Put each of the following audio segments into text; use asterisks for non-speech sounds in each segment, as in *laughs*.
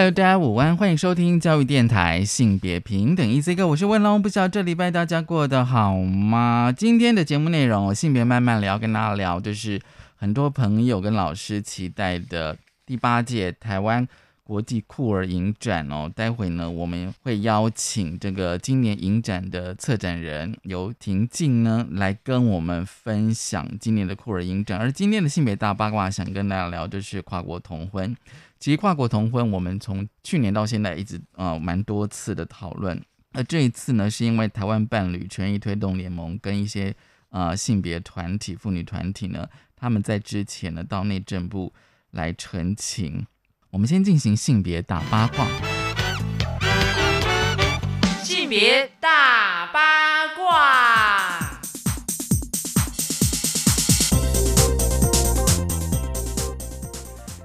Hello，大家午安，欢迎收听教育电台性别平等 Easy Go。我是文龙，不知道这礼拜大家过得好吗？今天的节目内容，性别慢慢聊，跟大家聊，就是很多朋友跟老师期待的第八届台湾。国际酷儿影展哦，待会呢我们会邀请这个今年影展的策展人由婷静呢来跟我们分享今年的酷儿影展。而今天的性别大八卦，想跟大家聊就是跨国同婚。其实跨国同婚，我们从去年到现在一直呃蛮多次的讨论。而这一次呢，是因为台湾伴侣权益推动联盟跟一些呃性别团体、妇女团体呢，他们在之前呢到内政部来澄清。我们先进行性别大八卦。性别大八卦。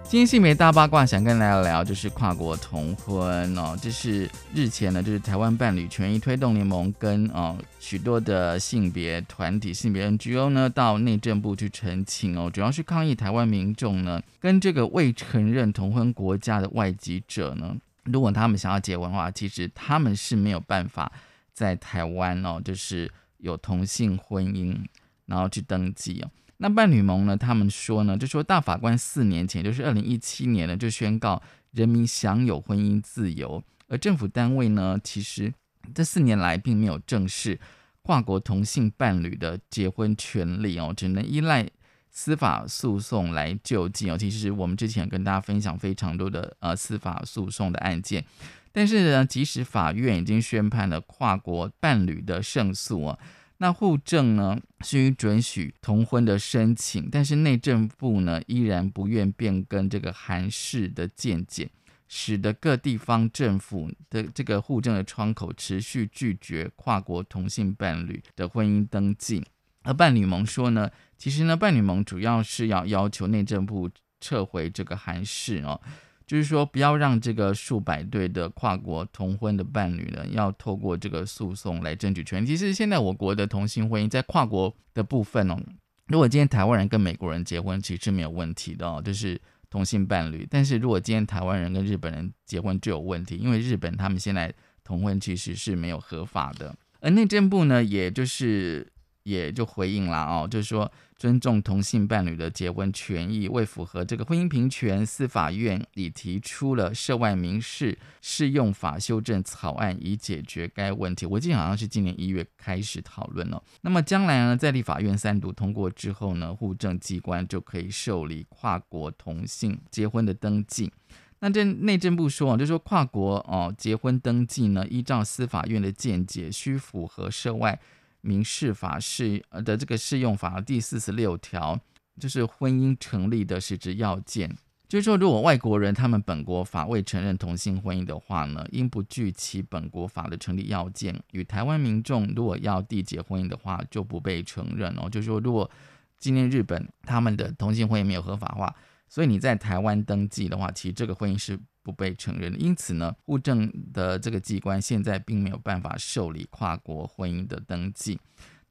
今天性别大八卦想跟大家聊，就是跨国同婚哦。这是日前呢，就是台湾伴侣权益推动联盟跟哦许多的性别团体、性别 NGO 呢，到内政部去澄清哦，主要是抗议台湾民众呢，跟这个未承认同婚国家的外籍者呢，如果他们想要结婚的话，其实他们是没有办法在台湾哦，就是有同性婚姻，然后去登记哦。那伴侣盟呢？他们说呢，就说大法官四年前，就是二零一七年呢，就宣告人民享有婚姻自由，而政府单位呢，其实这四年来并没有正视跨国同性伴侣的结婚权利哦，只能依赖司法诉讼来救济哦。其实我们之前跟大家分享非常多的呃司法诉讼的案件，但是呢，即使法院已经宣判了跨国伴侣的胜诉啊。那户政呢是准许同婚的申请，但是内政部呢依然不愿变更这个韩式的见解，使得各地方政府的这个户政的窗口持续拒绝跨国同性伴侣的婚姻登记。而伴侣盟说呢，其实呢伴侣盟主要是要要求内政部撤回这个韩式哦。就是说，不要让这个数百对的跨国同婚的伴侣呢，要透过这个诉讼来争取权利。其实现在我国的同性婚姻在跨国的部分哦，如果今天台湾人跟美国人结婚，其实没有问题的哦，就是同性伴侣。但是如果今天台湾人跟日本人结婚就有问题，因为日本他们现在同婚其实是没有合法的。而内政部呢，也就是也就回应了哦，就是说。尊重同性伴侣的结婚权益，为符合这个婚姻平权，司法院已提出了涉外民事适用法修正草案，以解决该问题。我记得好像是今年一月开始讨论了。那么将来呢，在立法院三读通过之后呢，户政机关就可以受理跨国同性结婚的登记。那这内政部说啊，就说跨国哦结婚登记呢，依照司法院的见解，需符合涉外。民事法适呃的这个适用法第四十六条，就是婚姻成立的实质要件，就是说，如果外国人他们本国法未承认同性婚姻的话呢，应不具其本国法的成立要件，与台湾民众如果要缔结婚姻的话，就不被承认哦。就是说，如果今天日本他们的同性婚姻没有合法化，所以你在台湾登记的话，其实这个婚姻是。不被承认，因此呢，户政的这个机关现在并没有办法受理跨国婚姻的登记。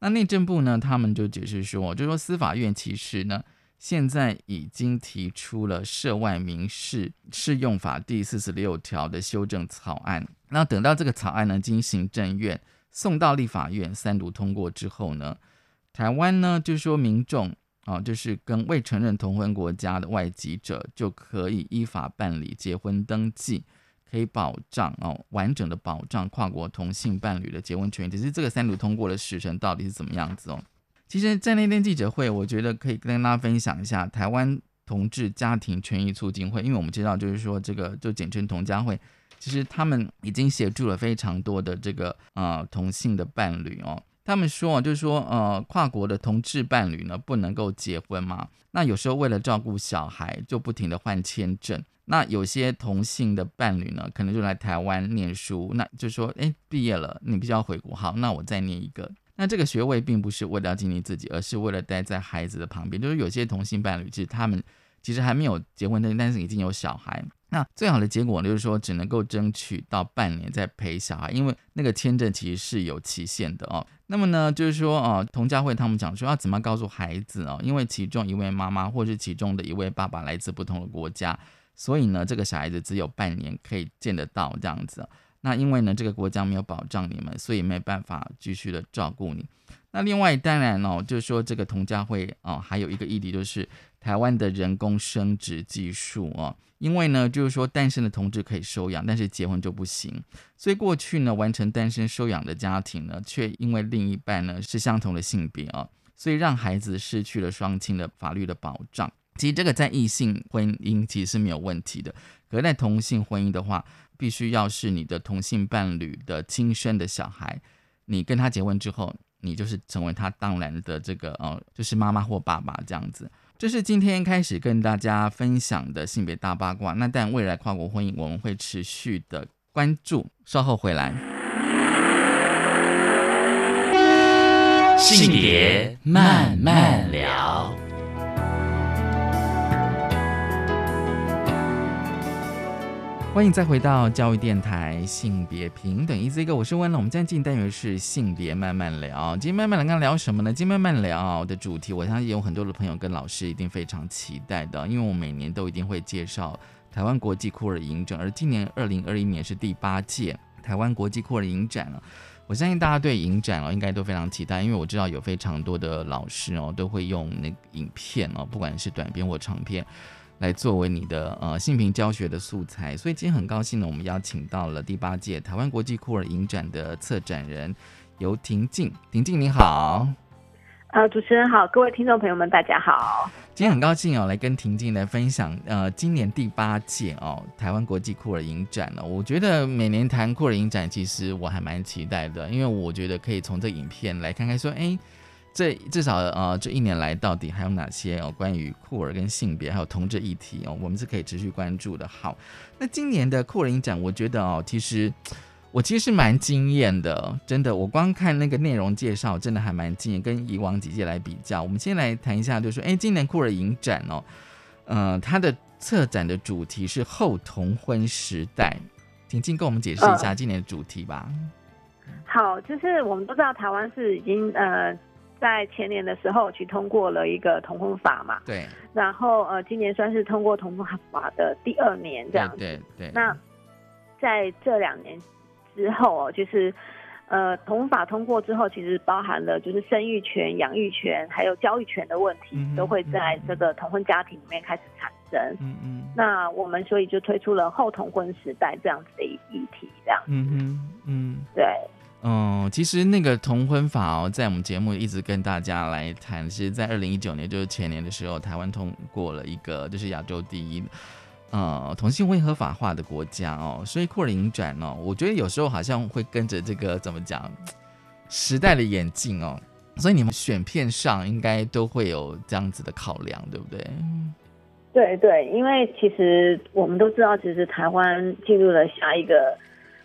那内政部呢，他们就解释说，就说司法院其实呢，现在已经提出了涉外民事适用法第四十六条的修正草案。那等到这个草案呢，经行政院送到立法院三读通过之后呢，台湾呢，就说民众。哦，就是跟未承认同婚国家的外籍者就可以依法办理结婚登记，可以保障哦完整的保障跨国同性伴侣的结婚权益。只是这个三读通过的时程到底是怎么样子哦？其实，在那天记者会，我觉得可以跟大家分享一下台湾同志家庭权益促进会，因为我们知道，就是说这个就简称同家会，其实他们已经协助了非常多的这个呃同性的伴侣哦。他们说啊，就是说，呃，跨国的同志伴侣呢，不能够结婚嘛。那有时候为了照顾小孩，就不停的换签证。那有些同性的伴侣呢，可能就来台湾念书，那就说，哎，毕业了，你必须要回国，好，那我再念一个。那这个学位并不是为了要经历自己，而是为了待在孩子的旁边。就是有些同性伴侣，其实他们其实还没有结婚的，但是已经有小孩。那最好的结果就是说，只能够争取到半年再陪小孩，因为那个签证其实是有期限的哦。那么呢，就是说哦，童佳慧他们讲说要怎么告诉孩子哦，因为其中一位妈妈或是其中的一位爸爸来自不同的国家，所以呢，这个小孩子只有半年可以见得到这样子。那因为呢，这个国家没有保障你们，所以没办法继续的照顾你。那另外当然哦，就是说这个童佳慧哦，还有一个议题就是台湾的人工生殖技术哦，因为呢，就是说单身的同志可以收养，但是结婚就不行。所以过去呢，完成单身收养的家庭呢，却因为另一半呢是相同的性别啊，所以让孩子失去了双亲的法律的保障。其实这个在异性婚姻其实是没有问题的，可是在同性婚姻的话。必须要是你的同性伴侣的亲生的小孩，你跟他结婚之后，你就是成为他当然的这个呃，就是妈妈或爸爸这样子。这是今天开始跟大家分享的性别大八卦。那但未来跨国婚姻我们会持续的关注，稍后回来。性别慢慢聊。欢迎再回到教育电台性别平等一字一个，我是温了。我们今天进单元是性别慢慢聊。今天慢慢聊，刚聊什么呢？今天慢慢聊的主题，我相信有很多的朋友跟老师一定非常期待的，因为我每年都一定会介绍台湾国际酷儿影展，而今年二零二一年是第八届台湾国际酷儿影展了。我相信大家对影展哦应该都非常期待，因为我知道有非常多的老师哦都会用那个影片哦，不管是短片或长片。来作为你的呃性平教学的素材，所以今天很高兴呢，我们邀请到了第八届台湾国际酷儿影展的策展人游婷静。婷静你好，呃，主持人好，各位听众朋友们大家好。今天很高兴哦，来跟婷静来分享呃今年第八届哦台湾国际酷儿影展了。我觉得每年谈酷儿影展，其实我还蛮期待的，因为我觉得可以从这影片来看看说，哎。这至少呃，这一年来到底还有哪些哦？关于酷儿跟性别还有同志议题哦，我们是可以持续关注的。好，那今年的酷儿影展，我觉得哦，其实我其实是蛮惊艳的，真的。我光看那个内容介绍，真的还蛮惊艳。跟以往几届来比较，我们先来谈一下，就是说，哎，今年酷儿影展哦，嗯，它的策展的主题是后同婚时代，请进跟我们解释一下今年的主题吧。好，就是我们都知道台湾是已经呃。在前年的时候去通过了一个同婚法嘛，对，然后呃今年算是通过同婚法的第二年这样子，对对。那在这两年之后哦，就是呃同法通过之后，其实包含了就是生育权、养育权还有教育权的问题，都会在这个同婚家庭里面开始产生。嗯嗯。那我们所以就推出了后同婚时代这样子的一议题，这样。嗯嗯嗯。对。嗯，其实那个同婚法哦，在我们节目一直跟大家来谈。是，在二零一九年，就是前年的时候，台湾通过了一个就是亚洲第一，呃，同性婚姻合法化的国家哦。所以酷儿影展哦，我觉得有时候好像会跟着这个怎么讲时代的演进哦。所以你们选片上应该都会有这样子的考量，对不对？对对，因为其实我们都知道，其实台湾进入了下一个。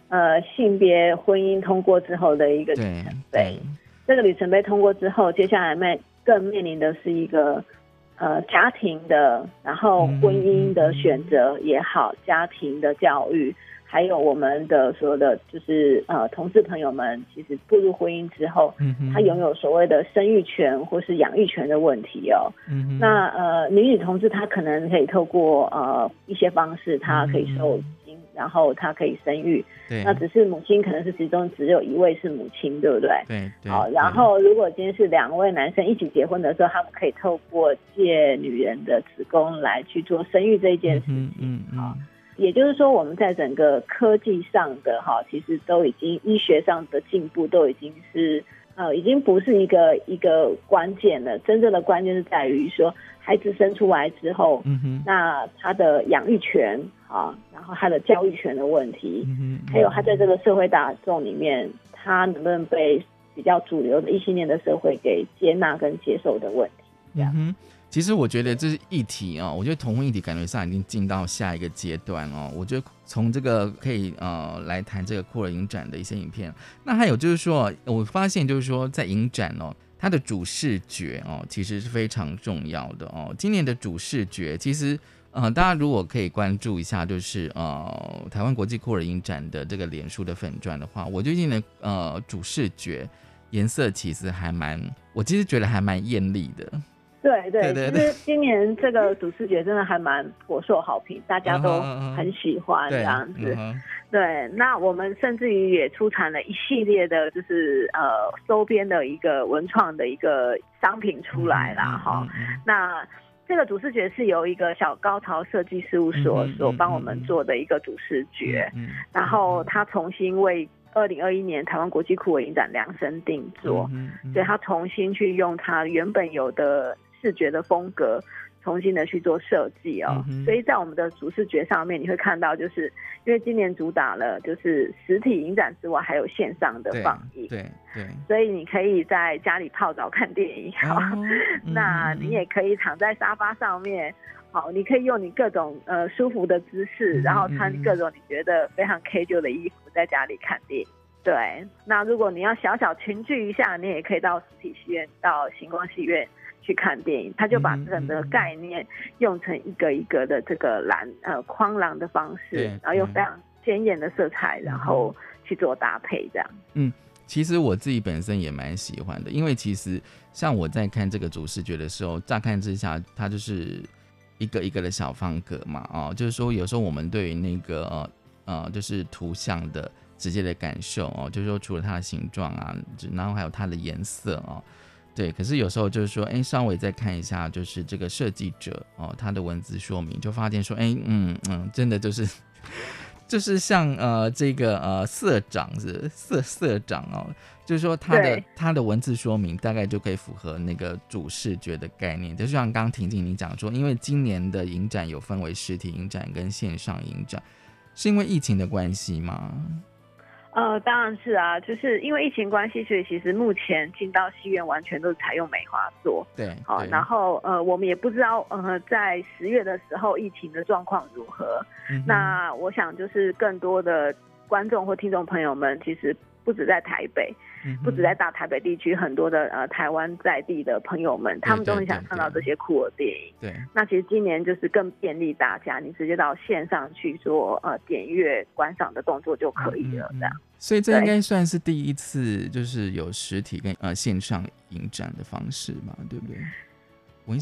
呃，性别婚姻通过之后的一个里程碑，这个里程碑通过之后，接下来面更面临的是一个呃家庭的，然后婚姻的选择也好，家庭的教育，还有我们的所有的就是呃同志朋友们，其实步入婚姻之后，他拥有所谓的生育权或是养育权的问题哦。那呃女女同志她可能可以透过呃一些方式，她可以受。然后他可以生育，那只是母亲可能是其中只有一位是母亲，对不对？对，好。然后如果今天是两位男生一起结婚的时候，他们可以透过借女人的子宫来去做生育这一件事情。嗯嗯。好，也就是说，我们在整个科技上的哈，其实都已经医学上的进步都已经是呃，已经不是一个一个关键了。真正的关键是在于说，孩子生出来之后，嗯，那他的养育权。啊，然后他的教育权的问题，还有他在这个社会大众里面，他能不能被比较主流的异性恋的社会给接纳跟接受的问题，这样。其实我觉得这是议题哦，我觉得同婚议题感觉上已经进到下一个阶段哦。我觉得从这个可以呃来谈这个库尔影展的一些影片。那还有就是说，我发现就是说在影展哦，它的主视觉哦其实是非常重要的哦。今年的主视觉其实呃大家如果可以关注一下，就是呃台湾国际库尔影展的这个脸书的粉钻的话，我最近的呃主视觉颜色其实还蛮，我其实觉得还蛮艳丽的。对对，其实今年这个主视觉真的还蛮颇受好评，*laughs* 大家都很喜欢这样子。对，那我们甚至于也出产了一系列的，就是呃周边的一个文创的一个商品出来了哈。那这个主视觉是由一个小高潮设计事务所所帮我们做的一个主视觉，然后他重新为二零二一年台湾国际酷文影展量身定做，所以他重新去用他原本有的。视觉的风格重新的去做设计哦，所以在我们的主视觉上面，你会看到，就是因为今年主打了就是实体影展之外，还有线上的放映，对对，所以你可以在家里泡澡看电影，*laughs* 好，那你也可以躺在沙发上面，好，你可以用你各种呃舒服的姿势，然后穿各种你觉得非常 K 旧的衣服，在家里看电影。对，那如果你要小小群聚一下，你也可以到实体戏院，到星光戏院。去看电影，他就把整个概念用成一个一个的这个蓝呃框廊的方式，然后用非常鲜艳的色彩，然后去做搭配，这样。嗯，其实我自己本身也蛮喜欢的，因为其实像我在看这个主视觉的时候，乍看之下，它就是一个一个的小方格嘛，哦，就是说有时候我们对于那个呃呃就是图像的直接的感受哦，就是说除了它的形状啊，然后还有它的颜色哦。对，可是有时候就是说，哎，稍微再看一下，就是这个设计者哦，他的文字说明，就发现说，哎，嗯嗯，真的就是，就是像呃这个呃社长是社社长哦，就是说他的他的文字说明大概就可以符合那个主视觉的概念，就像刚刚婷婷你讲说，因为今年的影展有分为实体影展跟线上影展，是因为疫情的关系吗？呃，当然是啊，就是因为疫情关系，所以其实目前进到戏院完全都是采用梅花座。对，好，然后呃，我们也不知道呃，在十月的时候疫情的状况如何。那我想就是更多的观众或听众朋友们，其实不止在台北。不止在大台北地区，很多的呃台湾在地的朋友们，他们都很想看到这些酷儿电影。对，那其实今年就是更便利大家，你直接到线上去做呃点阅观赏的动作就可以了，这样。所以这应该算是第一次，就是有实体跟呃线上影展的方式嘛，对不对？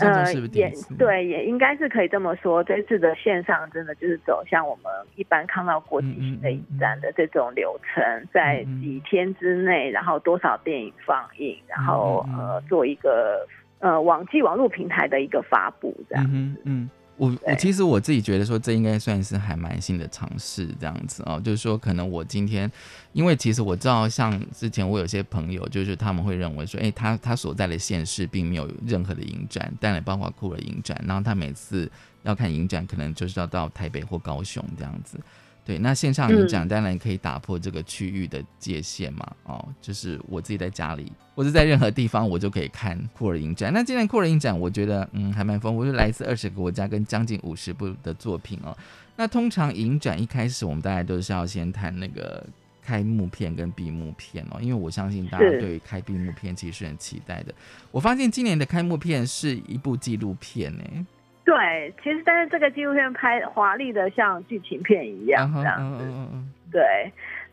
呃，也对，也应该是可以这么说。这次的线上真的就是走向我们一般看到国际型的影展的这种流程，在几天之内，然后多少电影放映，然后呃做一个呃网际网络平台的一个发布，这样子。嗯。我我其实我自己觉得说，这应该算是还蛮新的尝试，这样子哦，就是说可能我今天，因为其实我知道，像之前我有些朋友，就是他们会认为说，哎，他他所在的县市并没有任何的影展，但也包括酷了影展，然后他每次要看影展，可能就是要到台北或高雄这样子。对，那线上影展当然可以打破这个区域的界限嘛，哦，就是我自己在家里或者在任何地方，我就可以看酷儿影展。那今年酷儿影展，我觉得嗯还蛮丰富，就来自二十个国家跟将近五十部的作品哦。那通常影展一开始，我们大家都是要先谈那个开幕片跟闭幕片哦，因为我相信大家对于开闭幕片其实是很期待的。我发现今年的开幕片是一部纪录片呢。对，其实但是这个纪录片拍华丽的像剧情片一样这样子。对，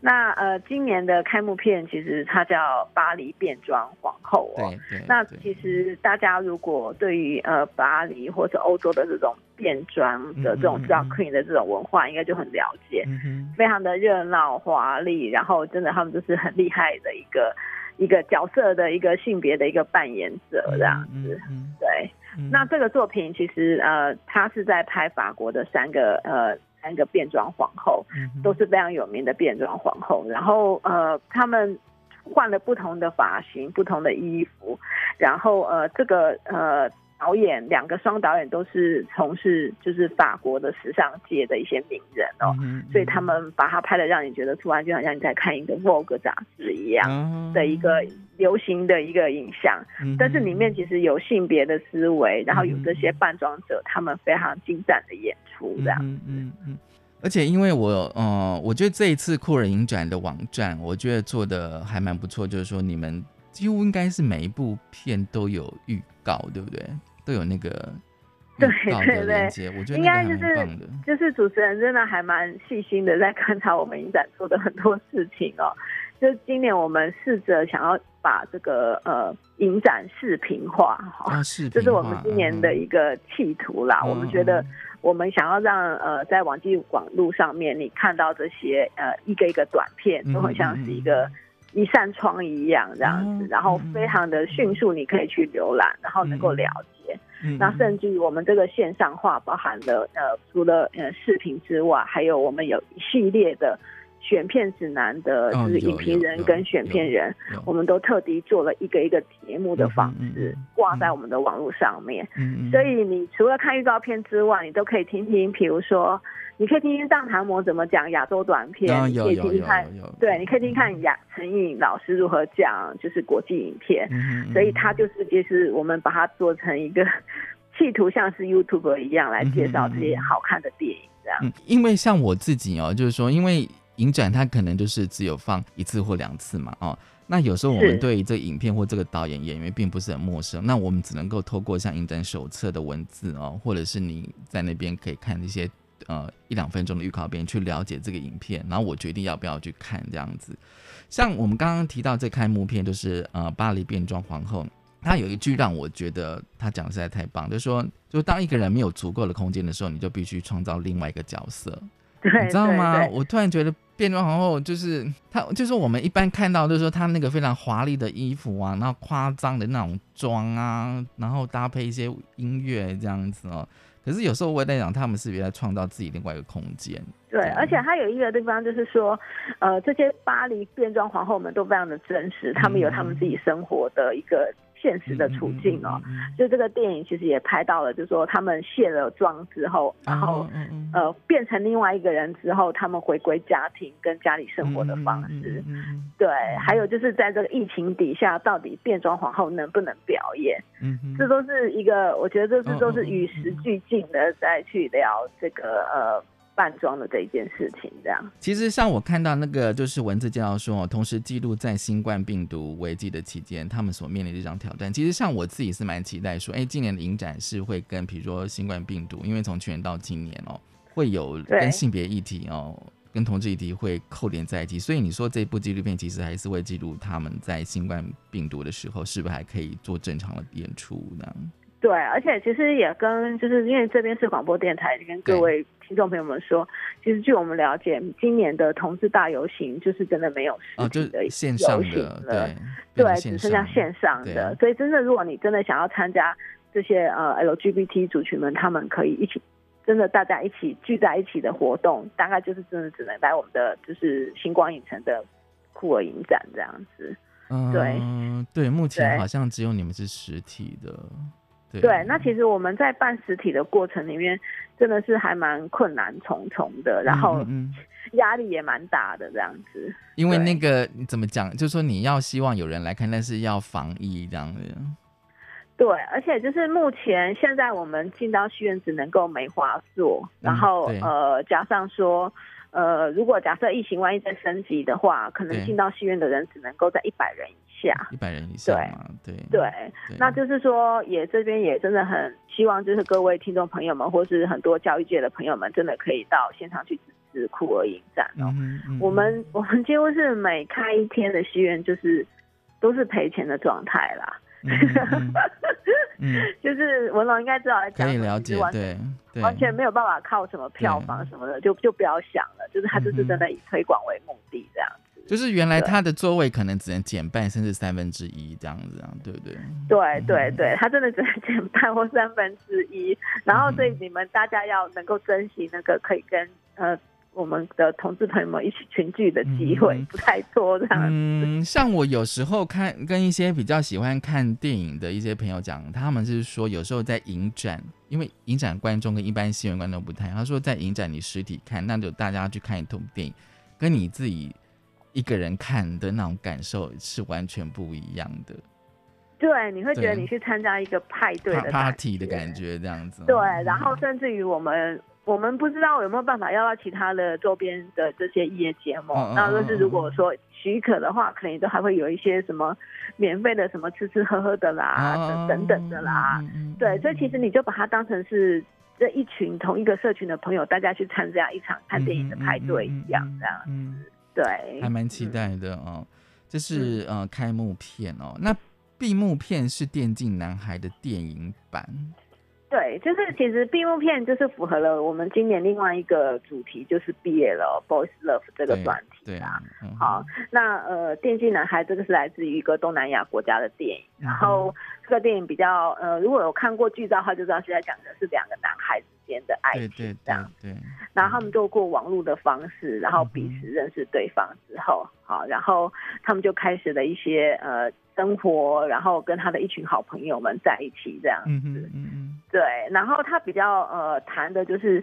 那呃，今年的开幕片其实它叫《巴黎变装皇后》哦。对对。那其实大家如果对于呃巴黎或者欧洲的这种变装的这种 drag queen 的这种文化，应该就很了解。嗯非常的热闹华丽，然后真的他们就是很厉害的一个一个角色的一个性别的一个扮演者这样子。嗯。对。那这个作品其实呃，他是在拍法国的三个呃三个变装皇后，都是非常有名的变装皇后。然后呃，他们换了不同的发型、不同的衣服，然后呃，这个呃导演两个双导演都是从事就是法国的时尚界的一些名人哦，所以他们把它拍的让你觉得突然就好像你在看一个 Vogue 杂志一样的一个流行的一个影像，但是里面其实有性别的思维，然后有这些扮装者他们非常精湛的演出这样。嗯嗯嗯。而且因为我，呃，我觉得这一次酷儿影展的网站，我觉得做的还蛮不错。就是说，你们几乎应该是每一部片都有预告，对不对？都有那个 *laughs* 对对对，我觉得应该就是就是主持人真的还蛮细心的，在观察我们影展做的很多事情哦。就今年我们试着想要把这个呃影展视频化，哈，视频这是我们今年的一个企图啦。我们觉得。我们想要让呃，在网际网络上面，你看到这些呃一个一个短片，都很像是一个一扇窗一样这样子，然后非常的迅速，你可以去浏览，然后能够了解。那甚至于我们这个线上化，包含了呃，除了呃视频之外，还有我们有一系列的。选片指南的就是影评人跟选片人，我们都特地做了一个一个节目的方式挂在我们的网络上面。所以你除了看预告片之外，你都可以听听，比如说你可以听听藏唐模怎么讲亚洲短片，你可以听听看，对，你可以听听看亚陈颖老师如何讲就是国际影片。所以他就是就是我们把它做成一个企图像是 YouTube 一样来介绍这些好看的电影这样。因为像我自己哦，就是说因为。影展它可能就是只有放一次或两次嘛，哦，那有时候我们对这影片或这个导演演员并不是很陌生，那我们只能够透过像影展手册的文字哦，或者是你在那边可以看一些呃一两分钟的预告片去了解这个影片，然后我决定要不要去看这样子。像我们刚刚提到这开幕片就是呃巴黎变装皇后，它有一句让我觉得他讲的实在太棒，就是说，就当一个人没有足够的空间的时候，你就必须创造另外一个角色。你知道吗？我突然觉得变装皇后就是她，就是我们一般看到，就是说她那个非常华丽的衣服啊，然后夸张的那种妆啊，然后搭配一些音乐这样子哦。可是有时候我也在想，他们是不是在创造自己另外一个空间？对，而且还有一个地方就是说，呃，这些巴黎变装皇后们都非常的真实，他们有他们自己生活的一个。现实的处境哦，就这个电影其实也拍到了，就是说他们卸了妆之后，然后呃变成另外一个人之后，他们回归家庭跟家里生活的方式。对，还有就是在这个疫情底下，到底变装皇后能不能表演？嗯，这都是一个，我觉得这是都是与时俱进的，再去聊这个呃。扮装的这一件事情，这样。其实像我看到那个，就是文字介绍说，同时记录在新冠病毒危机的期间，他们所面临的这场挑战。其实像我自己是蛮期待说，哎，今年的影展是会跟，比如说新冠病毒，因为从去年到今年哦，会有跟性别议题哦，跟同志议题会扣连在一起。所以你说这部纪录片其实还是会记录他们在新冠病毒的时候，是不是还可以做正常的演出呢？对，而且其实也跟就是因为这边是广播电台，跟各位听众朋友们说，其实据我们了解，今年的同志大游行就是真的没有实体的线上的，对，对，只剩下线上的。所以，真的如果你真的想要参加这些呃 LGBT 族群们，他们可以一起，真的大家一起聚在一起的活动，大概就是真的只能来我们的就是星光影城的酷儿影展这样子。对，对，目前好像只有你们是实体的。对，那其实我们在办实体的过程里面，真的是还蛮困难重重的，然后压力也蛮大的这样子。因为那个你怎么讲，就是说你要希望有人来看，但是要防疫这样子。对，而且就是目前现在我们进到戏院只能够梅花座，然后呃加上说呃如果假设疫情万一再升级的话，可能进到戏院的人只能够在一百人。以下，一百人以下对对对，那就是说，也这边也真的很希望，就是各位听众朋友们，或是很多教育界的朋友们，真的可以到现场去支持酷儿影展哦。我们 *laughs* 我们几乎是每开一天的戏院，就是都是赔钱的状态啦。嗯，*laughs* 就是文龙应该知道，可以了解，对，完全没有办法靠什么票房什么的，就就不要想了。就是他就是真的以推广为目的这样。就是原来他的座位可能只能减半，甚至三分之一这样子啊，对不对？对对对，他真的只能减半或三分之一。然后，所以你们大家要能够珍惜那个可以跟呃我们的同志朋友们一起群聚的机会不太多，这样。嗯，像我有时候看跟一些比较喜欢看电影的一些朋友讲，他们是说有时候在影展，因为影展观众跟一般戏院观众不太，他说在影展你实体看，那就大家去看一部电影，跟你自己一个人看的那种感受是完全不一样的。对，你会觉得你去参加一个派对的 party 的感觉，这样子。对，然后甚至于我们。我们不知道有没有办法要到其他的周边的这些业节目，那就是如果说许可的话，可能都还会有一些什么免费的什么吃吃喝喝的啦，等等等的啦。对，所以其实你就把它当成是这一群同一个社群的朋友，大家去参加一场看电影的派对一样，这样子。对，还蛮期待的哦。这是呃开幕片哦，那闭幕片是《电竞男孩》的电影版。对，就是其实闭幕片就是符合了我们今年另外一个主题，就是毕业了，Boys Love 这个专题啊。好，那呃，电竞男孩这个是来自于一个东南亚国家的电影，然后这个电影比较呃，如果有看过剧照的话，就知道是在讲的是两个男孩之间的爱情这样。对。然后他们透过网络的方式，然后彼此认识对方之后，好，然后他们就开始了一些呃。生活，然后跟他的一群好朋友们在一起这样子，嗯嗯对。然后他比较呃谈的就是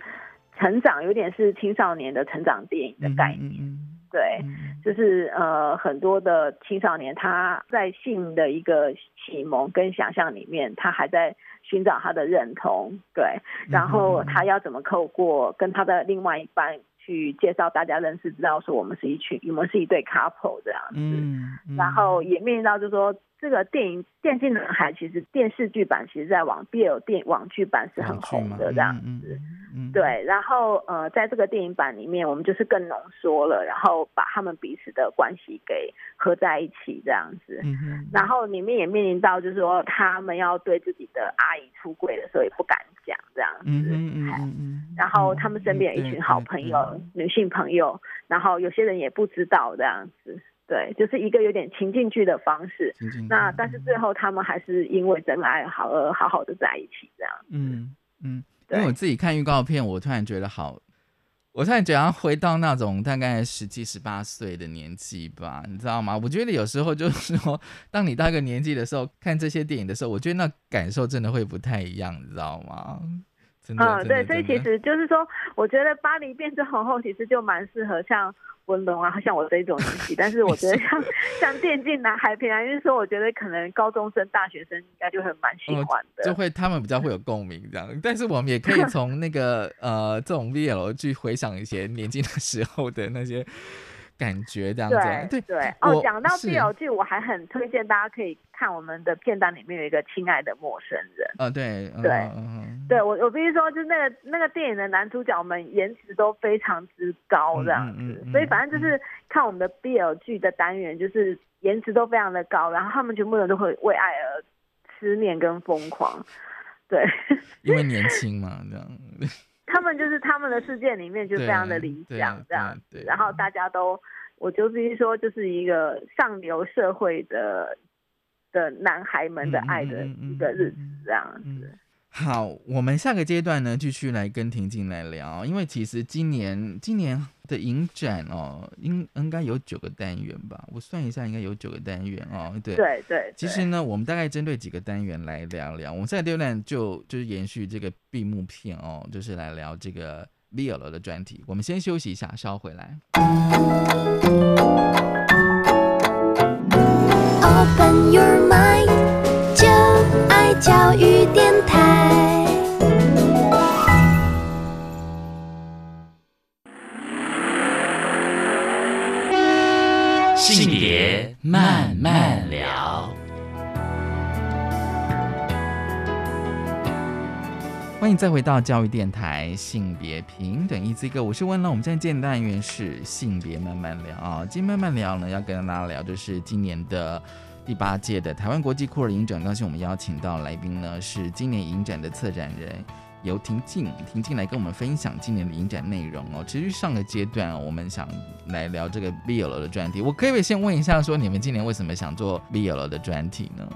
成长，有点是青少年的成长电影的概念，对，就是呃很多的青少年他在性的一个启蒙跟想象里面，他还在寻找他的认同，对。然后他要怎么透过跟他的另外一半。去介绍大家认识，知道说我们是一群，我们是一对 couple 这样子，嗯，然后也面临到就是说这个电影《电竞男孩》其实电视剧版其实在网 BL 电网剧版是很红的这样子，对，然后呃在这个电影版里面，我们就是更浓缩了，然后把他们彼此的关系给合在一起这样子，然后里面也面临到就是说他们要对自己的阿姨出柜的时候也不敢。讲这样子，嗯嗯嗯嗯，然后他们身边有一群好朋友，女性朋友，然后有些人也不知道这样子，对，就是一个有点情境剧的方式。那但是最后他们还是因为真爱好而好好的在一起这样。嗯嗯，因为我自己看预告片，我突然觉得好。我突然觉得回到那种大概十七、十八岁的年纪吧，你知道吗？我觉得有时候就是说，当你到一个年纪的时候，看这些电影的时候，我觉得那感受真的会不太一样，你知道吗？嗯，对，所以其实就是说，我觉得巴黎变成皇后其实就蛮适合像文龙啊，像我这种年纪。*laughs* 但是我觉得像像电竞男孩，平常就是说，我觉得可能高中生、大学生应该就会蛮喜欢的，就会他们比较会有共鸣这样。但是我们也可以从那个呃这种 VL 去回想一些年轻的时候的那些。感觉这样子，对对哦。讲到 BL 剧，我还很推荐大家可以看我们的片段里面有一个《亲爱的陌生人》。啊，对对对，我我必须说，就那个那个电影的男主角们颜值都非常之高，这样子。所以反正就是看我们的 BL 剧的单元，就是颜值都非常的高，然后他们全部人都会为爱而痴念跟疯狂。对，因为 *laughs* 年轻嘛，这样。他们就是他们的世界里面就非常的理想这样子，然后大家都，我就必须说，就是一个上流社会的的男孩们的爱的一个日子这样子。好，我们下个阶段呢，继续来跟婷婷来聊，因为其实今年今年的影展哦，应应该有九个单元吧？我算一下，应该有九个单元哦。对对对。其实呢，我们大概针对几个单元来聊聊。我们下个阶段就就是延续这个闭幕片哦，就是来聊这个 v i o 的专题。我们先休息一下，稍回来。Open your mind. 就爱教育电慢慢聊。欢迎再回到教育电台，性别平等一这个，我是温乐。我们现在见单元是性别慢慢聊啊，今天慢慢聊呢，要跟大家聊就是今年的。第八届的台湾国际酷儿影展，刚才我们邀请到来宾呢，是今年影展的策展人由婷静，婷静来跟我们分享今年的影展内容哦。其实上个阶段我们想来聊这个 BL 的专题，我可以先问一下，说你们今年为什么想做 BL 的专题呢？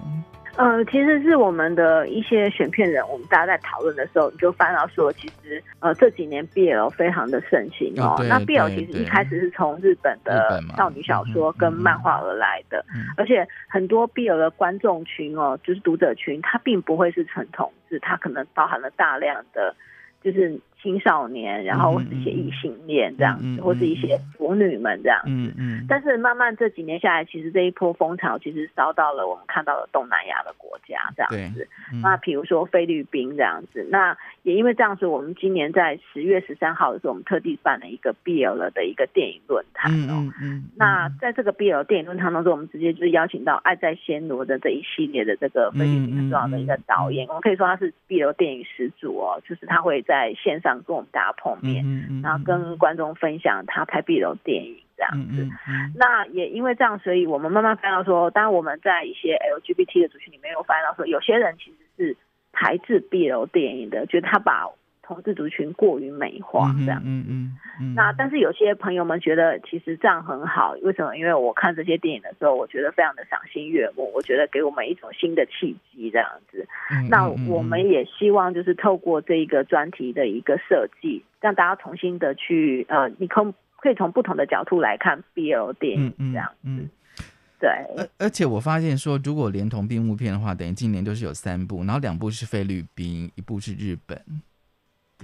呃，其实是我们的一些选片人，我们大家在讨论的时候，你就翻到说，其实呃这几年 BL 非常的盛行哦。那 BL 其实一开始是从日本的少女小说跟漫画而来的，而且很多 BL 的观众群哦，就是读者群，它并不会是纯同志，它可能包含了大量的就是。青少年，然后或是一些异性恋这样子，或是一些腐女们这样子。嗯嗯。但是慢慢这几年下来，其实这一波风潮其实烧到了我们看到的东南亚的国家这样子。那比如说菲律宾这样子，那也因为这样子，我们今年在十月十三号的时候，我们特地办了一个 BL 的一个电影论坛哦。嗯嗯。那在这个 BL 电影论坛当中，我们直接就是邀请到《爱在暹罗》的这一系列的这个菲律宾很重要的一个导演，我们可以说他是 BL 电影始祖哦，就是他会在线上。跟我们大家碰面，然后跟观众分享他拍 BL 电影这样子。那也因为这样，所以我们慢慢发现到说，当然我们在一些 LGBT 的族群里面有发现到说，有些人其实是排斥 BL 电影的，觉得他把。同志族群过于美化这样，嗯嗯嗯。那但是有些朋友们觉得其实这样很好，为什么？因为我看这些电影的时候，我觉得非常的赏心悦目，我觉得给我们一种新的契机这样子。那我们也希望就是透过这一个专题的一个设计，让大家重新的去呃，你可可以从不同的角度来看 BL 电影这样子。对，而而且我发现说，如果连同闭幕片的话，等于今年就是有三部，然后两部是菲律宾，一部是日本。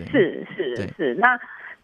是是是，那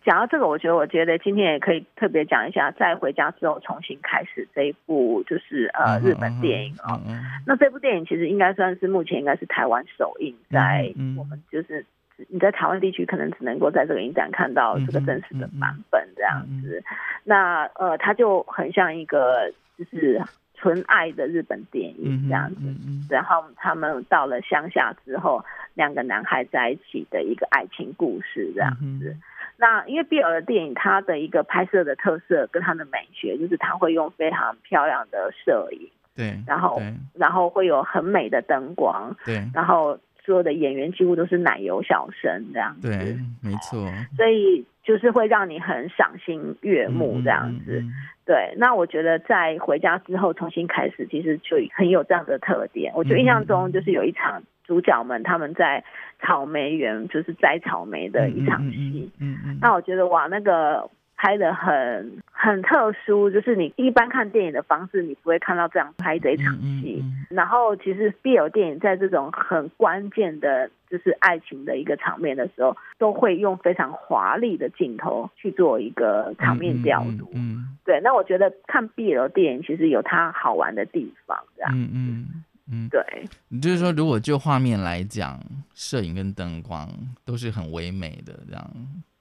讲到这个，我觉得我觉得今天也可以特别讲一下，在回家之后重新开始这一部就是呃日本电影哦。那这部电影其实应该算是目前应该是台湾首映，在我们就是你在台湾地区可能只能够在这个影展看到这个真实的版本这样子。那呃，它就很像一个就是纯爱的日本电影这样子。然后他们到了乡下之后。两个男孩在一起的一个爱情故事，这样子。那因为 BL 的电影，它的一个拍摄的特色跟它的美学，就是它会用非常漂亮的摄影，对，然后然后会有很美的灯光，对，然后所有的演员几乎都是奶油小生这样子，对，没错。所以就是会让你很赏心悦目这样子。对，那我觉得在回家之后重新开始，其实就很有这样的特点。我就印象中就是有一场。主角们他们在草莓园就是摘草莓的一场戏，嗯嗯，那我觉得哇，那个拍的很很特殊，就是你一般看电影的方式，你不会看到这样拍的一场戏。然后其实 B 有电影在这种很关键的，就是爱情的一个场面的时候，都会用非常华丽的镜头去做一个场面调度。嗯，对。那我觉得看 BL 电影其实有它好玩的地方，这样。嗯嗯。嗯，对，你就是说，如果就画面来讲，摄影跟灯光都是很唯美的这样。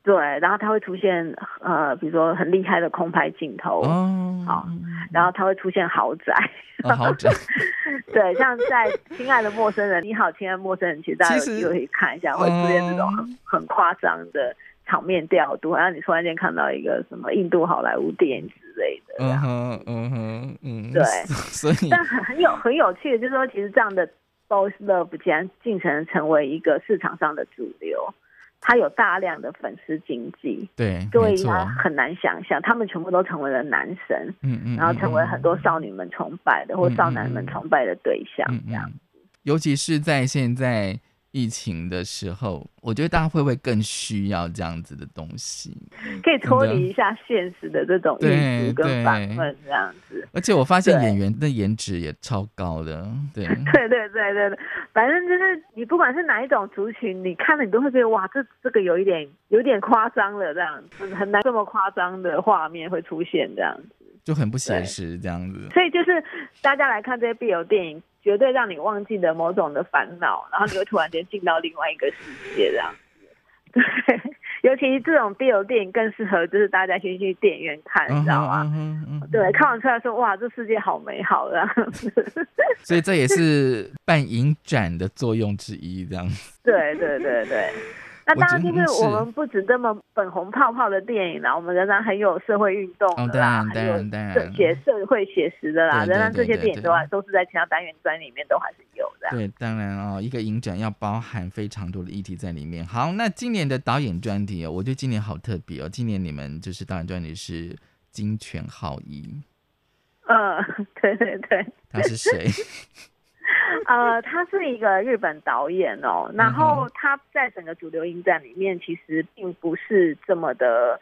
对，然后它会出现呃，比如说很厉害的空拍镜头，哦，好，然后它会出现豪宅，豪宅，*laughs* *laughs* 对，像在《亲爱的陌生人》，你好，亲爱的陌生人，其实大家有机会可以看一下，会出现这种很很夸张的场面调度，好像你突然间看到一个什么印度好莱坞电影。类的，嗯哼，嗯哼，嗯，对，所以，但很很有很有趣的，就是说，其实这样的 boys love 竟然进程成为一个市场上的主流，它有大量的粉丝经济，对，各位应该很难想象，他们全部都成为了男神，嗯嗯，然后成为很多少女们崇拜的或少男们崇拜的对象，这样。子，尤其是在现在。疫情的时候，我觉得大家会不会更需要这样子的东西？可以脱离一下现实的这种艺术跟访问这样子。而且我发现演员的颜值也超高的，对，*laughs* 对对对对对，反正就是你不管是哪一种族群，你看了你都会觉得哇，这这个有一点有点夸张了，这样子很难这么夸张的画面会出现这样子，就很不写实这样子。所以就是大家来看这些 BL 电影。绝对让你忘记的某种的烦恼，然后你会突然间进到另外一个世界这样子。*laughs* 对，尤其这种 BL 电影更适合就是大家先去电影院看，你知道吗？对，看完出来说哇，这世界好美好这样子。*laughs* 所以这也是办影展的作用之一，这样子。对对对对。那当然就是我们不止这么粉红泡泡的电影啦，我们仍然很有社会运动的啦，还有写社会写实的啦，仍然这些电影都还都是在其他单元专里面都还是有的。对，当然哦，一个影展要包含非常多的议题在里面。好，那今年的导演专题哦，我觉得今年好特别哦，今年你们就是导演专题是金泉浩一。嗯，*laughs* 对对对。他是谁？*laughs* *laughs* 呃，他是一个日本导演哦，然后他在整个主流影展里面其实并不是这么的。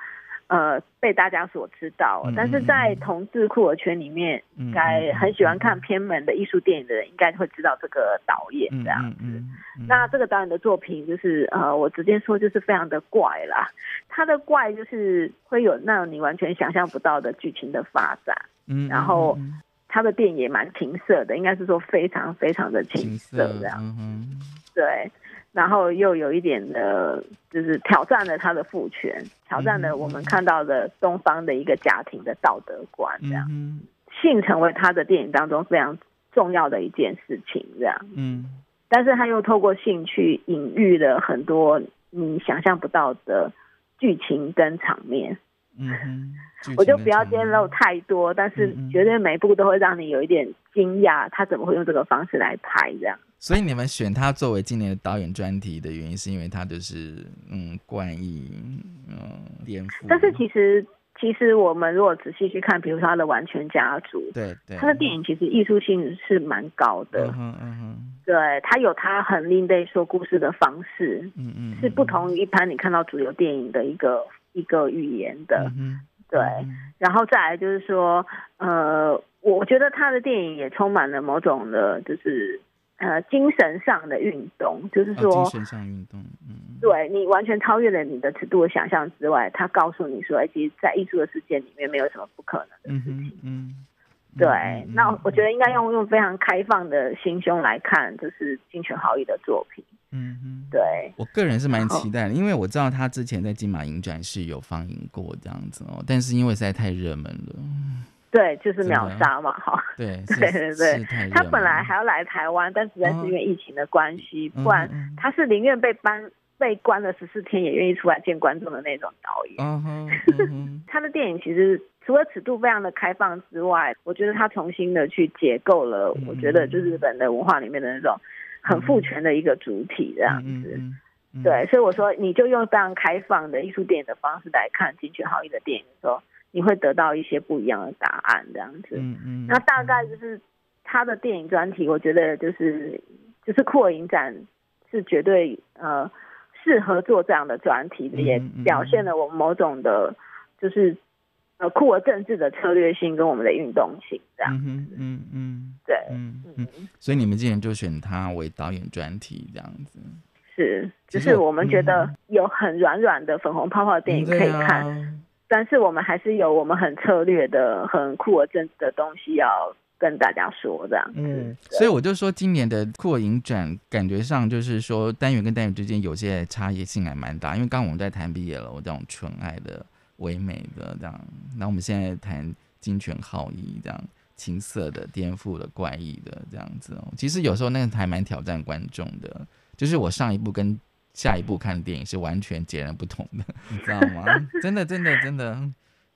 呃，被大家所知道，但是在同志酷儿圈里面，应该很喜欢看偏门的艺术电影的人，应该会知道这个导演这样子。那这个导演的作品，就是呃，我直接说，就是非常的怪啦。他的怪就是会有那种你完全想象不到的剧情的发展。嗯，然后他的电影也蛮情色的，应该是说非常非常的情色这样。嗯对。然后又有一点的，就是挑战了他的父权，挑战了我们看到的东方的一个家庭的道德观，这样，性成为他的电影当中非常重要的一件事情，这样，嗯，但是他又透过性去隐喻了很多你想象不到的剧情跟场面，嗯，我就不要揭露太多，但是绝对每一部都会让你有一点惊讶，他怎么会用这个方式来拍这样。所以你们选他作为今年的导演专题的原因，是因为他就是嗯怪异嗯颠覆。但是其实其实我们如果仔细去看，比如说他的《完全家族》，对对，他的电影其实艺术性是蛮高的。嗯嗯嗯，对他有他很另类说故事的方式，嗯嗯，是不同于一般你看到主流电影的一个一个语言的。嗯，对。然后再来就是说，呃，我觉得他的电影也充满了某种的，就是。呃，精神上的运动，就是说，精神上运动，嗯，对你完全超越了你的尺度的想象之外，他告诉你说，哎其实，在艺术的世界里面，没有什么不可能的事情，嗯，对。那我觉得应该用用非常开放的心胸来看，就是金泉豪义的作品，嗯嗯，对。我个人是蛮期待的，因为我知道他之前在金马影展是有放映过这样子哦，但是因为实在太热门了。对，就是秒杀嘛，哈。对 *laughs* 对对对，他本来还要来台湾，但实在是因为疫情的关系，不然他是宁愿被搬被关了十四天，也愿意出来见观众的那种导演。嗯哼，*laughs* 他的电影其实除了尺度非常的开放之外，我觉得他重新的去解构了，我觉得就是日本的文化里面的那种很父权的一个主体这样子。对，所以我说，你就用非常开放的艺术电影的方式来看金曲好义的电影的时候。你会得到一些不一样的答案，这样子。嗯嗯。那大概就是他的电影专题，我觉得就是就是酷儿影展是绝对呃适合做这样的专题，也表现了我们某种的，就是呃酷儿政治的策略性跟我们的运动性这样。嗯嗯嗯。对。嗯嗯。所以你们今年就选他为导演专题这样子。是，就是我们觉得有很软软的粉红泡泡的电影可以看。但是我们还是有我们很策略的、很酷儿政治的东西要跟大家说，这样。嗯，所以我就说，今年的酷影展感觉上就是说，单元跟单元之间有些差异性还蛮大。因为刚刚我们在谈毕业了，我这种纯爱的、唯美的这样，那我们现在谈金泉浩一这样，青涩的、颠覆的、怪异的这样子哦。其实有时候那个还蛮挑战观众的，就是我上一部跟。下一部看的电影是完全截然不同的，*laughs* 你知道吗？真的，真的，真的。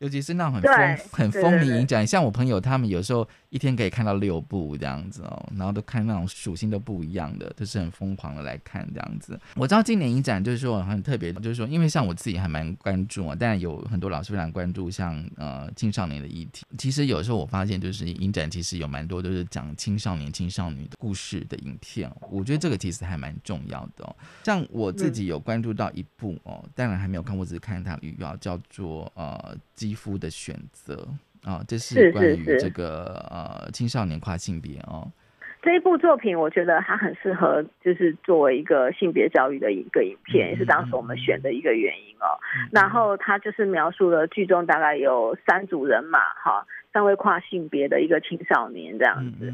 尤其是那种很风很风靡影展，像我朋友他们有时候一天可以看到六部这样子哦，然后都看那种属性都不一样的，都是很疯狂的来看这样子。我知道今年影展就是说很特别，就是说因为像我自己还蛮关注啊，但有很多老师非常关注像呃青少年的议题。其实有时候我发现就是影展其实有蛮多都是讲青少年青少女的故事的影片，我觉得这个其实还蛮重要的哦。像我自己有关注到一部哦，当然还没有看，我只是看它的预告，叫做呃。肌肤的选择啊，这是关于这个呃青少年跨性别哦。这一部作品，我觉得它很适合，就是作为一个性别教育的一个影片，也是当时我们选的一个原因哦。然后它就是描述了剧中大概有三组人马哈，三位跨性别的一个青少年这样子。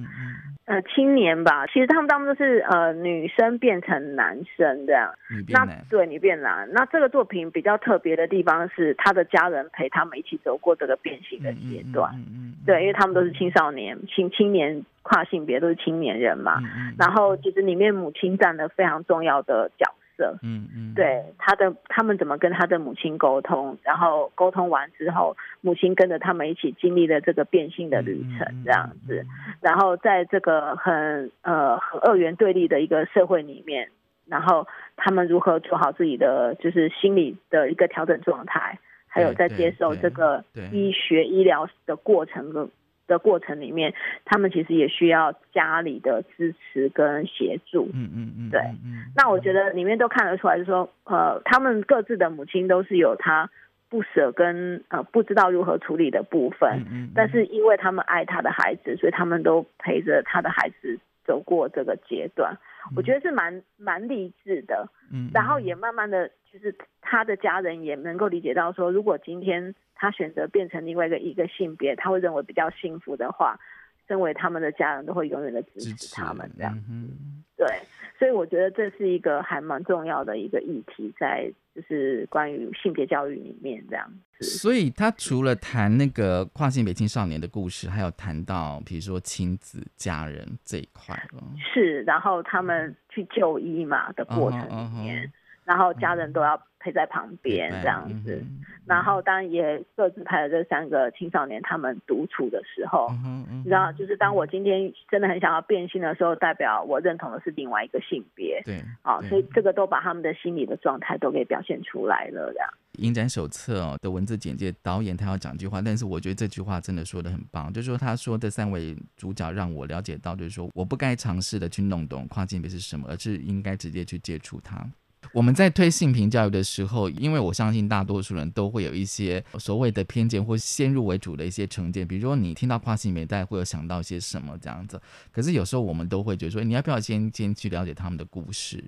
呃，青年吧，其实他们当中都是呃女生变成男生这样。那对你变男，那这个作品比较特别的地方是，他的家人陪他们一起走过这个变性的阶段。嗯嗯。对，因为他们都是青少年、青青年跨性别，都是青年人嘛。嗯然后其实里面母亲占了非常重要的角色。嗯嗯。对他的，他们怎么跟他的母亲沟通？然后沟通完之后，母亲跟着他们一起经历了这个变性的旅程，这样子。然后在这个很呃很二元对立的一个社会里面，然后他们如何做好自己的就是心理的一个调整状态，还有在接受这个医学医疗的过程跟的过程里面，他们其实也需要家里的支持跟协助。嗯嗯嗯，对。那我觉得里面都看得出来，就是说，呃，他们各自的母亲都是有他不舍跟呃不知道如何处理的部分。嗯嗯。但是因为他们爱他的孩子，所以他们都陪着他的孩子走过这个阶段。我觉得是蛮蛮励志的。嗯。然后也慢慢的，就是他的家人也能够理解到说，如果今天。他选择变成另外一个一个性别，他会认为比较幸福的话，身为他们的家人都会永远的支持他们这样。对，所以我觉得这是一个还蛮重要的一个议题，在就是关于性别教育里面这样子。所以他除了谈那个跨性别青少年的故事，还有谈到比如说亲子家人这一块是，然后他们去就医嘛的过程里面。然后家人都要陪在旁边这样子，然后当然也各自拍了这三个青少年他们独处的时候，你知道，就是当我今天真的很想要变性的时候，代表我认同的是另外一个性别，对，啊，所以这个都把他们的心理的状态都给表现出来了。这样，影展手册的文字简介，导演他要讲句话，但是我觉得这句话真的说的很棒，就是说他说这三位主角让我了解到，就是说我不该尝试的去弄懂跨性别是什么，而是应该直接去接触它。我们在推性平教育的时候，因为我相信大多数人都会有一些所谓的偏见或先入为主的一些成见，比如说你听到跨性别，大家会有想到一些什么这样子。可是有时候我们都会觉得说，你要不要先先去了解他们的故事，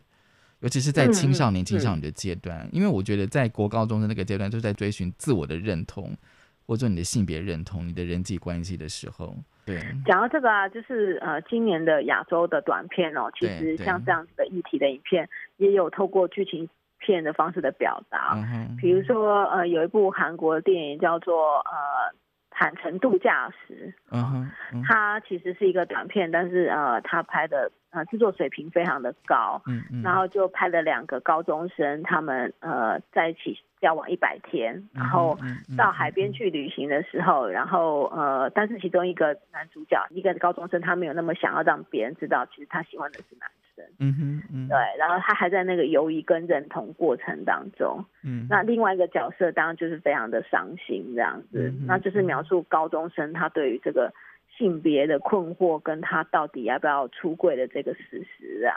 尤其是在青少年、青少年的阶段，因为我觉得在国高中的那个阶段，就在追寻自我的认同，或者你的性别认同、你的人际关系的时候。对，讲到这个啊，就是呃，今年的亚洲的短片哦，其实像这样子的议题的影片，也有透过剧情片的方式的表达。比如说呃，有一部韩国电影叫做呃《坦诚度假时》，嗯哼，它其实是一个短片，但是呃，它拍的呃制作水平非常的高，嗯嗯，然后就拍了两个高中生，他们呃在一起。交往一百天，然后到海边去旅行的时候，然后呃，但是其中一个男主角，一个高中生，他没有那么想要让别人知道，其实他喜欢的是男生。嗯哼，对，然后他还在那个犹豫跟认同过程当中。嗯，那另外一个角色当然就是非常的伤心这样子，那就是描述高中生他对于这个性别的困惑，跟他到底要不要出柜的这个事实这样。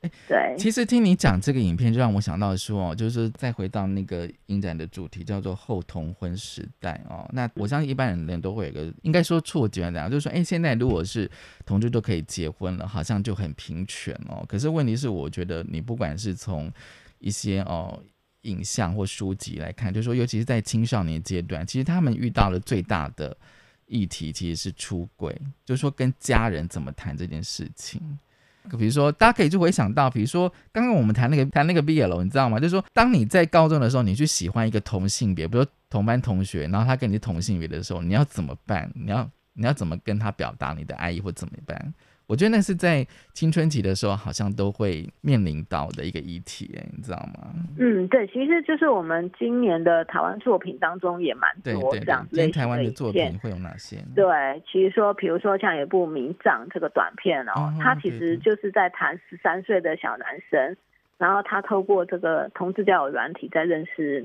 哎，对，其实听你讲这个影片，就让我想到说，就是再回到那个影展的主题，叫做后同婚时代哦。那我相信一般人都会有个，应该说错觉，这样就是说，哎，现在如果是同志都可以结婚了，好像就很平权哦。可是问题是，我觉得你不管是从一些哦影像或书籍来看，就是说，尤其是在青少年阶段，其实他们遇到了最大的议题其实是出轨，就是说跟家人怎么谈这件事情。比如说，大家可以就回想到，比如说刚刚我们谈那个谈那个 BL，你知道吗？就是说，当你在高中的时候，你去喜欢一个同性别，比如说同班同学，然后他跟你是同性别的时候，你要怎么办？你要你要怎么跟他表达你的爱意，或怎么办？我觉得那是在青春期的时候，好像都会面临到的一个议题，你知道吗？嗯，对，其实就是我们今年的台湾作品当中也蛮多这样类台湾的作品会有哪些？对，其实说，比如说像有一部《名长》这个短片哦，它其实就是在谈十三岁的小男生，然后他透过这个同志交友软体在认识。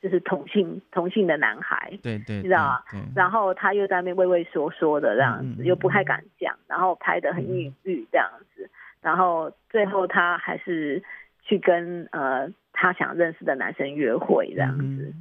就是同性同性的男孩，对对，你知道吗？然后他又在那边畏畏缩缩的这样子，又不太敢讲，然后拍的很抑郁这样子，然后最后他还是去跟呃他想认识的男生约会这样子。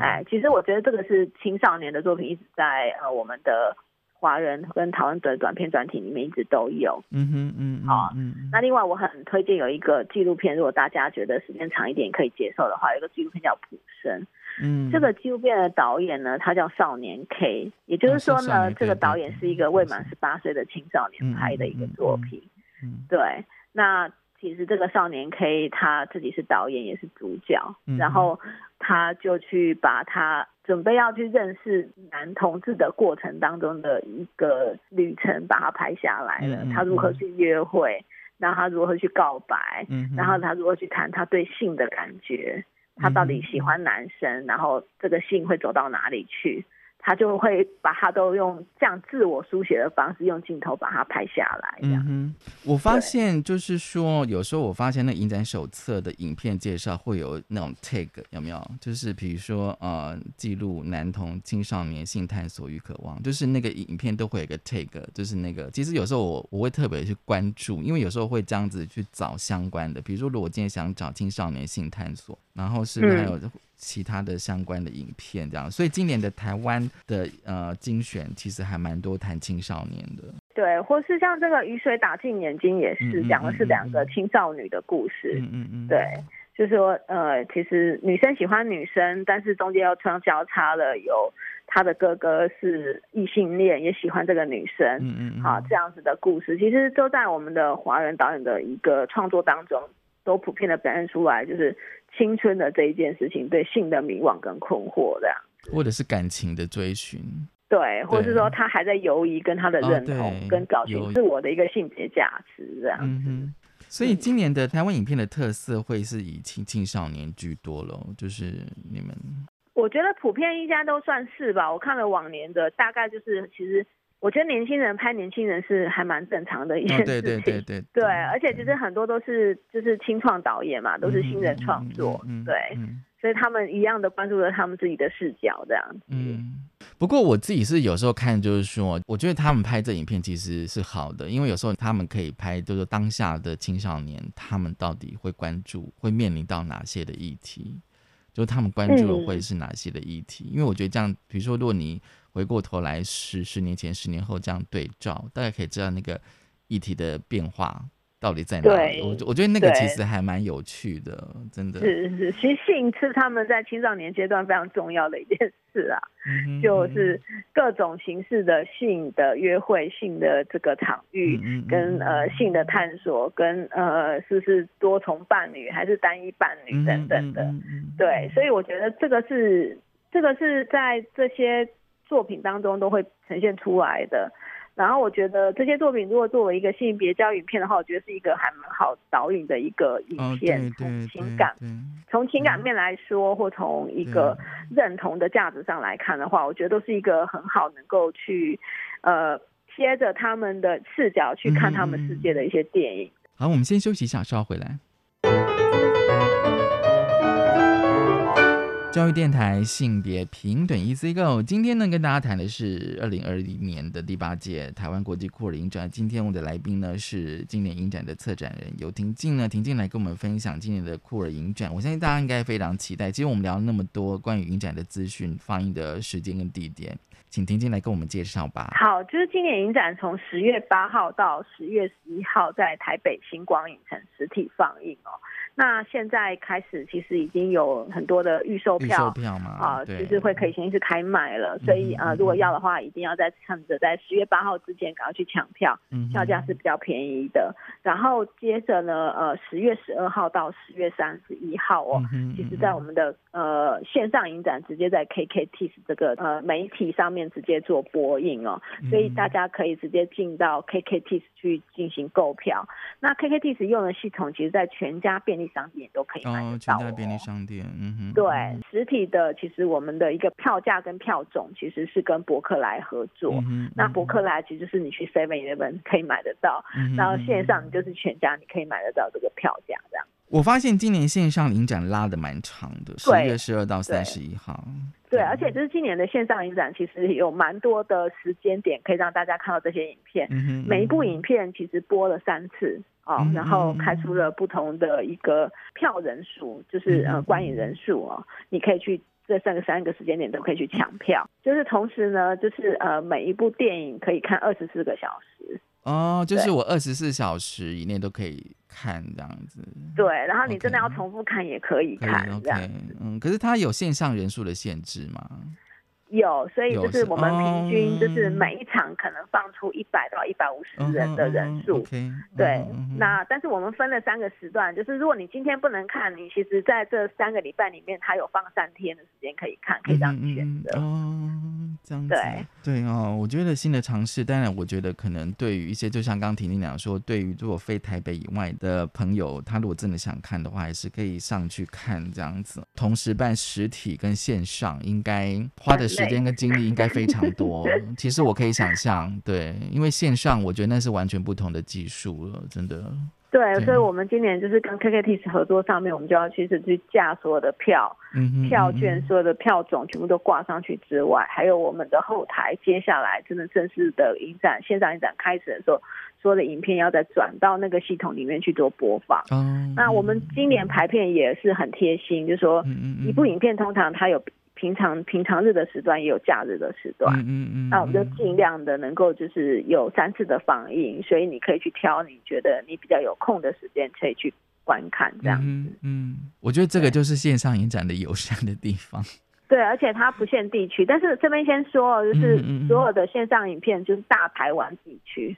哎，其实我觉得这个是青少年的作品，一直在呃我们的。华人跟台湾的短片专题里面一直都有，嗯哼嗯，好，嗯，那另外我很推荐有一个纪录片，如果大家觉得时间长一点可以接受的话，有一个纪录片叫《普生》，嗯，这个纪录片的导演呢，他叫少年 K，也就是说呢，这个导演是一个未满十八岁的青少年拍的一个作品，嗯，对，那其实这个少年 K 他自己是导演也是主角，然后他就去把他。准备要去认识男同志的过程当中的一个旅程，把它拍下来了。他如何去约会，然后他如何去告白，然后他如何去谈他对性的感觉，他到底喜欢男生，然后这个性会走到哪里去？他就会把它都用这样自我书写的方式，用镜头把它拍下来。嗯哼，我发现就是说，有时候我发现那影展手册的影片介绍会有那种 tag，有没有？就是比如说呃，记录男童青少年性探索与渴望，就是那个影片都会有一个 tag，就是那个。其实有时候我我会特别去关注，因为有时候会这样子去找相关的，比如说如果今天想找青少年性探索，然后是还有。其他的相关的影片，这样，所以今年的台湾的呃精选其实还蛮多谈青少年的，对，或是像这个雨水打进眼睛也是讲的是两个青少女的故事，嗯嗯嗯，对，就是说呃，其实女生喜欢女生，但是中间又穿交叉了，有他的哥哥是异性恋，也喜欢这个女生，嗯嗯，好，这样子的故事，其实都在我们的华人导演的一个创作当中。都普遍的表现出来，就是青春的这一件事情，对性的迷惘跟困惑这样，或者是感情的追寻，对，或者是说他还在犹疑跟他的认同，跟找寻自我的一个性别价值这样子。所以今年的台湾影片的特色会是以青青少年居多喽，就是你们，我觉得普遍应该都算是吧。我看了往年的，大概就是其实。我觉得年轻人拍年轻人是还蛮正常的一件事情，对对对对，对，而且其实很多都是就是青创导演嘛，都是新人创作，对，所以他们一样的关注了他们自己的视角这样子。嗯，不过我自己是有时候看，就是说，我觉得他们拍这影片其实是好的，因为有时候他们可以拍，就是当下的青少年他们到底会关注、会面临到哪些的议题，就是他们关注的会是哪些的议题？因为我觉得这样，比如说，如果你回过头来，十十年前、十年后这样对照，大概可以知道那个议题的变化到底在哪里。我我觉得那个其实还蛮有趣的，真的是是。其实性是他们在青少年阶段非常重要的一件事啊，就是各种形式的性的约会、性的这个场域，跟呃性的探索，跟呃是不是多重伴侣还是单一伴侣等等的。对，所以我觉得这个是这个是在这些。作品当中都会呈现出来的，然后我觉得这些作品如果作为一个性别教育片的话，我觉得是一个还蛮好导引的一个影片。从情感，从情感面来说，或从一个认同的价值上来看的话，我觉得都是一个很好能够去呃，贴着他们的视角去看他们世界的一些电影。好，我们先休息一下，稍后回来。教育电台性别平等 EC Go，今天呢跟大家谈的是二零二一年的第八届台湾国际酷儿影展。今天我的来宾呢是今年影展的策展人尤婷静呢，婷静来跟我们分享今年的酷儿影展。我相信大家应该非常期待。其实我们聊了那么多关于影展的资讯、放映的时间跟地点，请婷静来跟我们介绍吧。好，就是今年影展从十月八号到十月十一号在台北星光影城实体放映哦。那现在开始，其实已经有很多的预售票啊，就是会可以先去开卖了。所以呃，如果要的话，一定要在趁着在十月八号之前赶快去抢票，票价是比较便宜的。然后接着呢，呃，十月十二号到十月三十一号哦，其实在我们的呃线上影展直接在 KKTIS 这个呃媒体上面直接做播映哦，所以大家可以直接进到 KKTIS 去进行购票。那 KKTIS 用的系统，其实在全家便利商店都可以买到。全家便利商店，嗯哼。对，实体的其实我们的一个票价跟票种其实是跟博客来合作。那博客来其实是你去 Seven Eleven 可以买得到，然后线上你就是全家你可以买得到这个票价这样。我发现今年线上影展拉的蛮长的，十月十二到三十一号。对，而且就是今年的线上影展，其实有蛮多的时间点可以让大家看到这些影片。每一部影片其实播了三次。哦，然后开出了不同的一个票人数，就是呃观影人数哦，你可以去这三个三个时间点都可以去抢票，就是同时呢，就是呃每一部电影可以看二十四个小时。哦，就是我二十四小时以内都可以看这样子。对，然后你真的要重复看也可以看这样子。嗯，可是它有线上人数的限制吗？有，所以就是我们平均就是每一场可能放出一百到一百五十人的人数，对。那但是我们分了三个时段，就是如果你今天不能看，你其实在这三个礼拜里面，它有放三天的时间可以看，可以让你选择。这样子。对对哦，我觉得新的尝试，当然，我觉得可能对于一些，就像刚婷婷讲说，对于如果非台北以外的朋友，他如果真的想看的话，还是可以上去看这样子。同时办实体跟线上，应该花的时间跟精力应该非常多。*laughs* 其实我可以想象，对，因为线上，我觉得那是完全不同的技术了，真的。对，所以，我们今年就是跟 KKT 合作上面，我们就要其实去架所有的票、票券、所有的票种全部都挂上去之外，还有我们的后台，接下来真的正式的影展、线上影展开始的时候，所有的影片要再转到那个系统里面去做播放。那我们今年排片也是很贴心，就是说一部影片通常它有。平常平常日的时段也有假日的时段，嗯嗯那我们就尽量的能够就是有三次的放映，所以你可以去挑你觉得你比较有空的时间可以去观看这样子。嗯，我觉得这个就是线上影展的友善的地方。对，而且它不限地区，但是这边先说，就是所有的线上影片就是大台湾地区。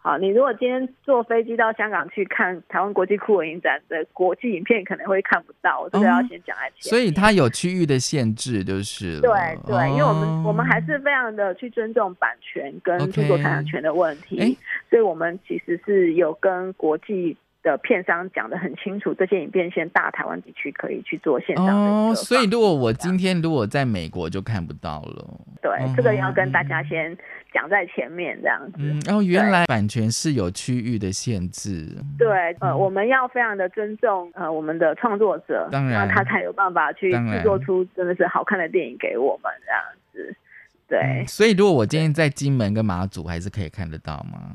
好，你如果今天坐飞机到香港去看台湾国际酷文影展的国际影片，可能会看不到。我这个要先讲在前。所以它有区域的限制，就是对对，因为我们我们还是非常的去尊重版权跟著作财产权的问题，所以我们其实是有跟国际的片商讲的很清楚，这些影片先大台湾地区可以去做线上的。哦，所以如果我今天如果在美国就看不到了。对，这个要跟大家先。讲在前面这样子，然后原来版权是有区域的限制。对，呃，我们要非常的尊重呃我们的创作者，当然他才有办法去制作出真的是好看的电影给我们这样子。对，所以如果我今天在金门跟马祖，还是可以看得到吗？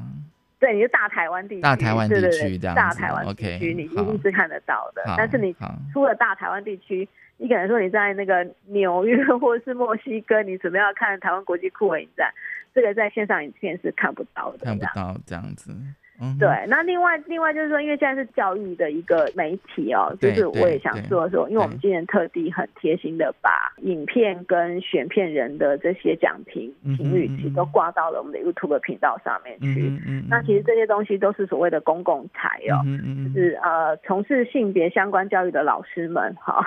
对，你是大台湾地区，大台湾地区这样，大台湾地区你一定是看得到的。但是你出了大台湾地区，你可能说你在那个纽约或者是墨西哥，你准备要看台湾国际酷影展。这个在线上影片是看不到的，看不到这样子。对，那另外另外就是说，因为现在是教育的一个媒体哦，就是我也想说说，因为我们今年特地很贴心的把影片跟选片人的这些奖评评语其实都挂到了我们的 YouTube 频道上面去。那其实这些东西都是所谓的公共财哦，就是呃从事性别相关教育的老师们哈，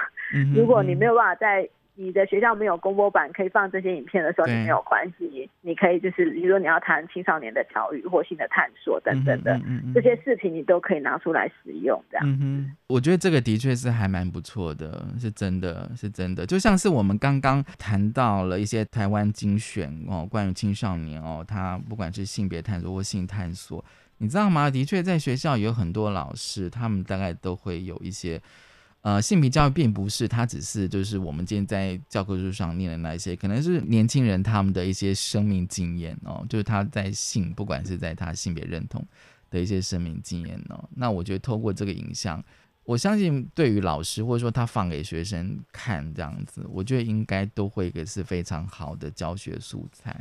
如果你没有办法在你的学校没有公播版可以放这些影片的时候，你没有关系，你可以就是，比如说你要谈青少年的教育或性的探索等等的这些事情，你都可以拿出来使用。这样，我觉得这个的确是还蛮不错的，是真的是真的。就像是我们刚刚谈到了一些台湾精选哦，关于青少年哦，他不管是性别探索或性探索，你知道吗？的确在学校有很多老师，他们大概都会有一些。呃，性别教育并不是，它只是就是我们今天在教科书上念的那些，可能是年轻人他们的一些生命经验哦，就是他在性，不管是在他性别认同的一些生命经验哦。那我觉得透过这个影像，我相信对于老师或者说他放给学生看这样子，我觉得应该都会个是非常好的教学素材。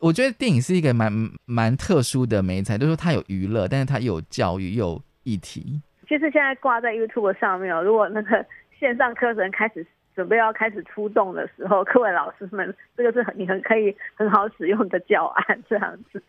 我觉得电影是一个蛮蛮特殊的媒材，就是说它有娱乐，但是它又有教育又有议题。就是现在挂在 YouTube 上面哦，如果那个线上课程开始准备要开始出动的时候，各位老师们，这个是很你很可以很好使用的教案这样子。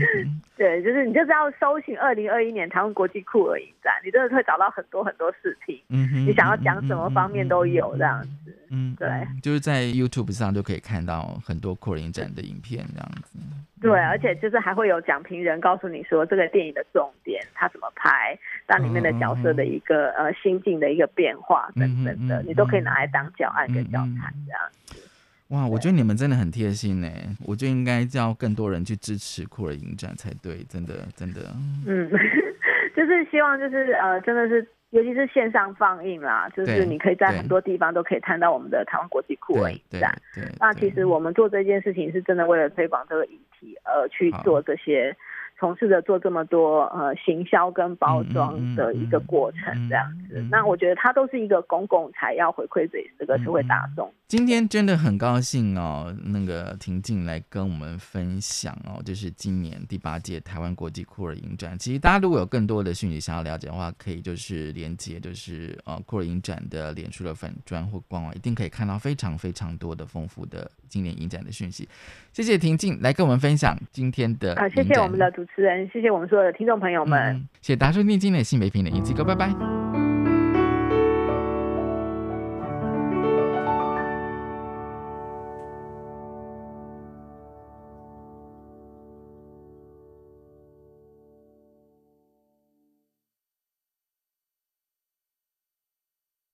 *laughs* 对，就是你就是要搜寻二零二一年台湾国际酷儿影展，你真的会找到很多很多视频。你想要讲什么方面都有这样子。嗯，对，就是在 YouTube 上就可以看到很多酷儿影展的影片这样子。对，而且就是还会有讲评人告诉你说这个电影的重点，他怎么拍，那里面的角色的一个呃心境的一个变化等等的，你都可以拿来当教案跟教材这样子。哇，我觉得你们真的很贴心呢，我就应该叫更多人去支持酷儿影展才对，真的真的。嗯，*laughs* 就是希望就是呃，真的是。尤其是线上放映啦，就是你可以在很多地方都可以看到我们的台湾国际酷儿影展。那其实我们做这件事情是真的为了推广这个议题而去做这些。从事着做这么多呃行销跟包装的一个过程这样子，那我觉得它都是一个公共财要回馈给这个社会大众。今天真的很高兴哦，那个婷静来跟我们分享哦，就是今年第八届台湾国际酷儿影展。其实大家如果有更多的讯息想要了解的话，可以就是连接就是呃酷儿影展的脸书的粉砖或官网，一定可以看到非常非常多的丰富的今年影展的讯息。谢谢婷静来跟我们分享今天的啊，谢谢我们的主。主持人，谢谢我们所有的听众朋友们，谢谢大家收听今天的新北平的影机哥，拜拜。